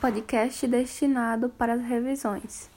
podcast destinado para as revisões.